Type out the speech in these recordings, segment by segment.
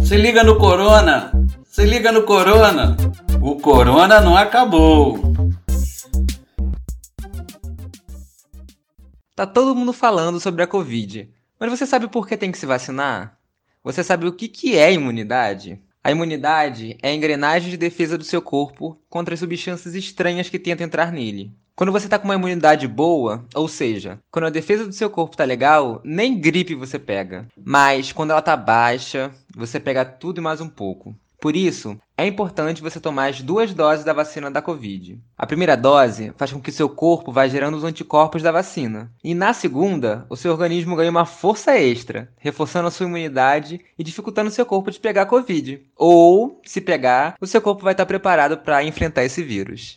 Se liga no Corona! Se liga no Corona! O Corona não acabou! Tá todo mundo falando sobre a Covid, mas você sabe por que tem que se vacinar? Você sabe o que, que é imunidade? A imunidade é a engrenagem de defesa do seu corpo contra as substâncias estranhas que tentam entrar nele. Quando você está com uma imunidade boa, ou seja, quando a defesa do seu corpo está legal, nem gripe você pega. Mas quando ela está baixa, você pega tudo e mais um pouco. Por isso, é importante você tomar as duas doses da vacina da Covid. A primeira dose faz com que seu corpo vá gerando os anticorpos da vacina. E na segunda, o seu organismo ganha uma força extra, reforçando a sua imunidade e dificultando seu corpo de pegar a Covid. Ou, se pegar, o seu corpo vai estar preparado para enfrentar esse vírus.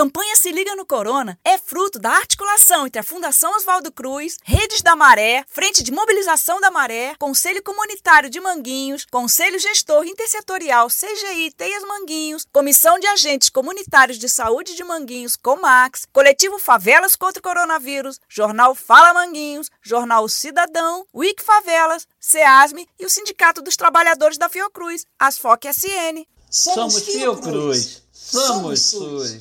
campanha Se Liga no Corona é fruto da articulação entre a Fundação Oswaldo Cruz, Redes da Maré, Frente de Mobilização da Maré, Conselho Comunitário de Manguinhos, Conselho Gestor Intersetorial CGI Teias Manguinhos, Comissão de Agentes Comunitários de Saúde de Manguinhos, Comax, Coletivo Favelas contra o Coronavírus, Jornal Fala Manguinhos, Jornal Cidadão, Wiki Favelas, SEASME e o Sindicato dos Trabalhadores da Fiocruz, Asfoc SN. Somos Fiocruz, somos SUS.